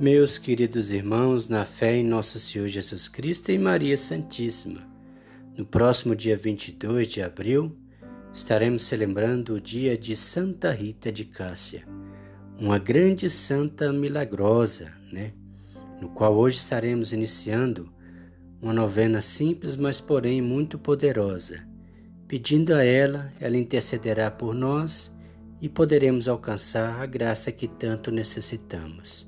Meus queridos irmãos, na fé em nosso Senhor Jesus Cristo e Maria Santíssima, no próximo dia 22 de abril, estaremos celebrando o dia de Santa Rita de Cássia, uma grande santa milagrosa, né? No qual hoje estaremos iniciando uma novena simples, mas porém muito poderosa. Pedindo a ela, ela intercederá por nós e poderemos alcançar a graça que tanto necessitamos.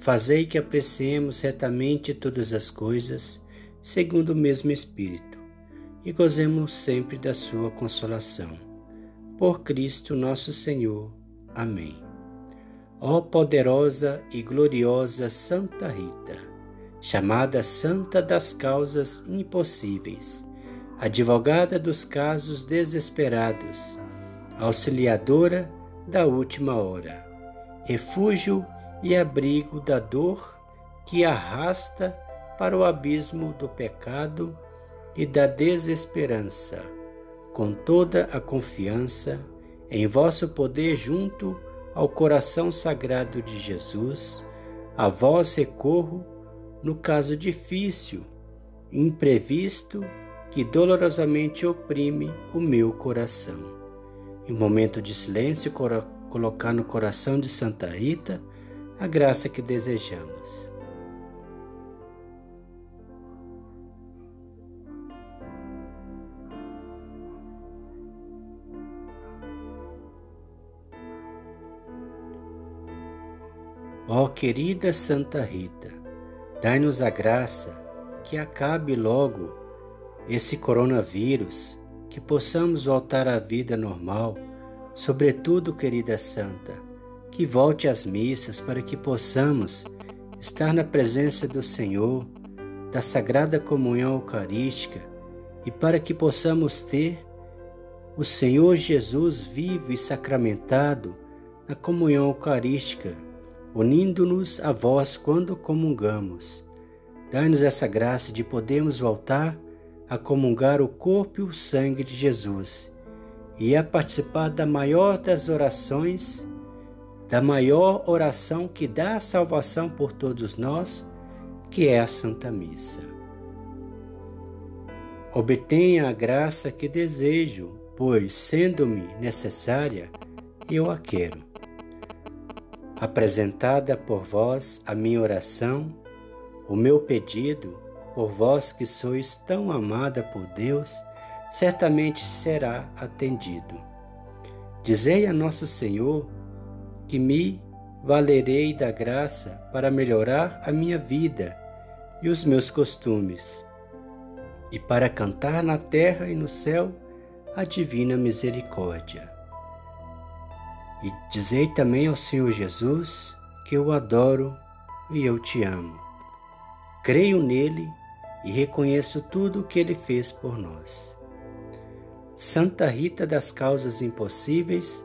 Fazei que apreciemos retamente todas as coisas, segundo o mesmo Espírito, e gozemos sempre da Sua consolação. Por Cristo nosso Senhor. Amém. Ó poderosa e gloriosa Santa Rita, chamada Santa das Causas Impossíveis, advogada dos casos desesperados, auxiliadora da última hora, refúgio e abrigo da dor que arrasta para o abismo do pecado e da desesperança, com toda a confiança em vosso poder junto ao coração sagrado de Jesus, a vós recorro no caso difícil, imprevisto, que dolorosamente oprime o meu coração. Em um momento de silêncio, colocar no coração de Santa Rita a graça que desejamos. Ó oh, querida Santa Rita, dai-nos a graça que acabe logo esse coronavírus, que possamos voltar à vida normal, sobretudo, querida Santa que volte às missas para que possamos estar na presença do Senhor, da Sagrada Comunhão Eucarística e para que possamos ter o Senhor Jesus vivo e sacramentado na comunhão eucarística, unindo-nos a vós quando comungamos. Dai-nos essa graça de podermos voltar a comungar o corpo e o sangue de Jesus e a participar da maior das orações da maior oração que dá a salvação por todos nós, que é a Santa Missa. Obtenha a graça que desejo, pois, sendo-me necessária, eu a quero. Apresentada por vós a minha oração, o meu pedido, por vós que sois tão amada por Deus, certamente será atendido. Dizei a nosso Senhor que me valerei da graça para melhorar a minha vida e os meus costumes, e para cantar na terra e no céu a divina misericórdia. E dizei também ao Senhor Jesus que eu adoro e eu te amo. Creio nele e reconheço tudo o que ele fez por nós. Santa Rita das Causas Impossíveis,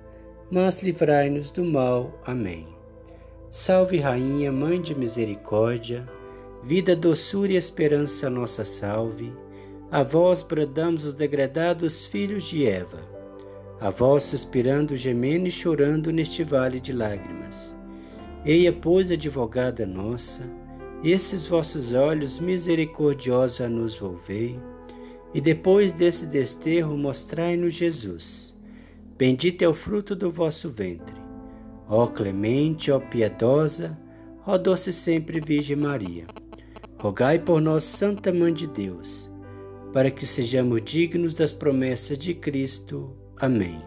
mas livrai-nos do mal. Amém. Salve, Rainha, Mãe de Misericórdia, vida, doçura e esperança, nossa salve. A vós bradamos os degradados filhos de Eva, a vós suspirando, gemendo e chorando neste vale de lágrimas. Eia, pois, advogada nossa, esses vossos olhos misericordiosa nos volvei, e depois desse desterro mostrai-nos Jesus Bendito é o fruto do vosso ventre. Ó clemente, ó piedosa, ó doce sempre Virgem Maria, rogai por nós, Santa Mãe de Deus, para que sejamos dignos das promessas de Cristo. Amém.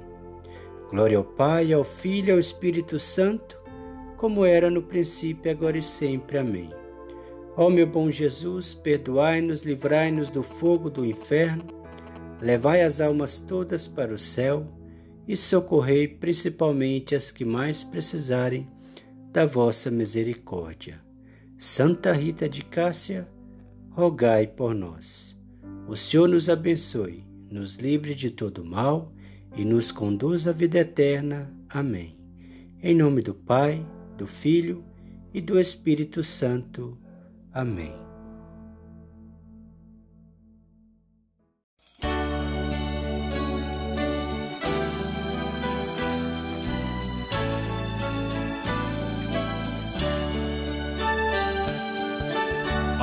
Glória ao Pai, ao Filho e ao Espírito Santo, como era no princípio, agora e sempre. Amém. Ó meu bom Jesus, perdoai-nos, livrai-nos do fogo do inferno, levai as almas todas para o céu e socorrei principalmente as que mais precisarem da vossa misericórdia. Santa Rita de Cássia, rogai por nós. O Senhor nos abençoe, nos livre de todo mal e nos conduz à vida eterna. Amém. Em nome do Pai, do Filho e do Espírito Santo. Amém.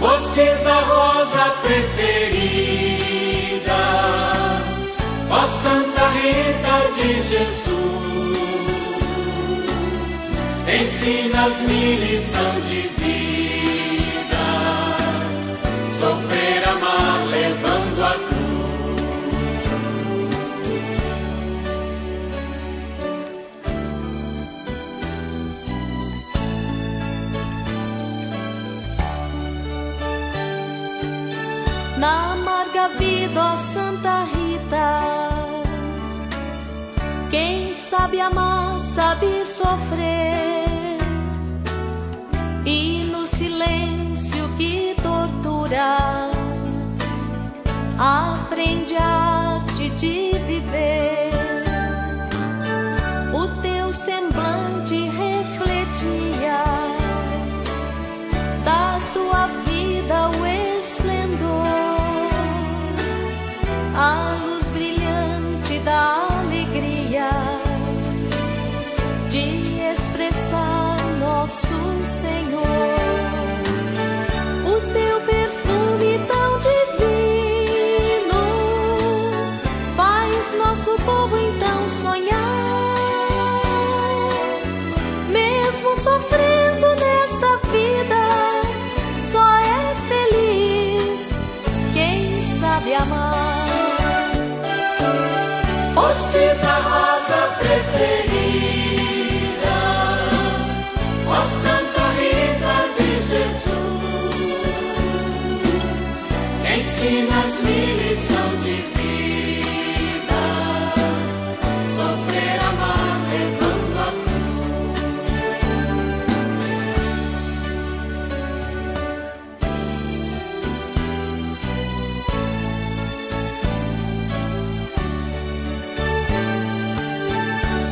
Fostes a rosa preferida, ó Santa Rita de Jesus. Ensinas-me lição de vida, sofrer, sabe amar, sabe sofrer, e no silêncio que tortura, aprende a arte de viver. Rosa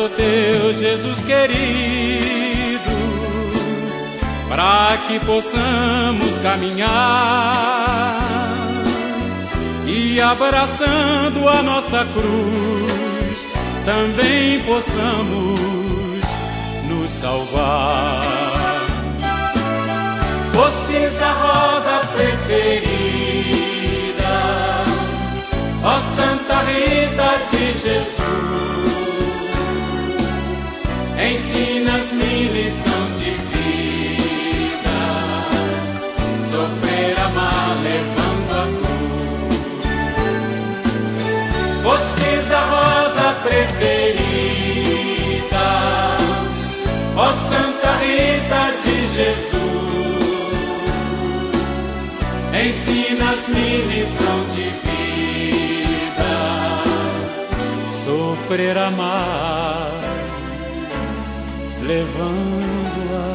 ó teu Jesus querido, para que possamos caminhar e abraçando a nossa cruz, também possamos nos salvar. Fostes a rosa preferida, ó Santa Rita de Jesus, ensinas-me lição de vida, sofrer, amar, levando a cruz. Fostes a rosa preferida, ó Santa Rita de Jesus, ensinas-me lição de vida, sofrer, amar, levando-a.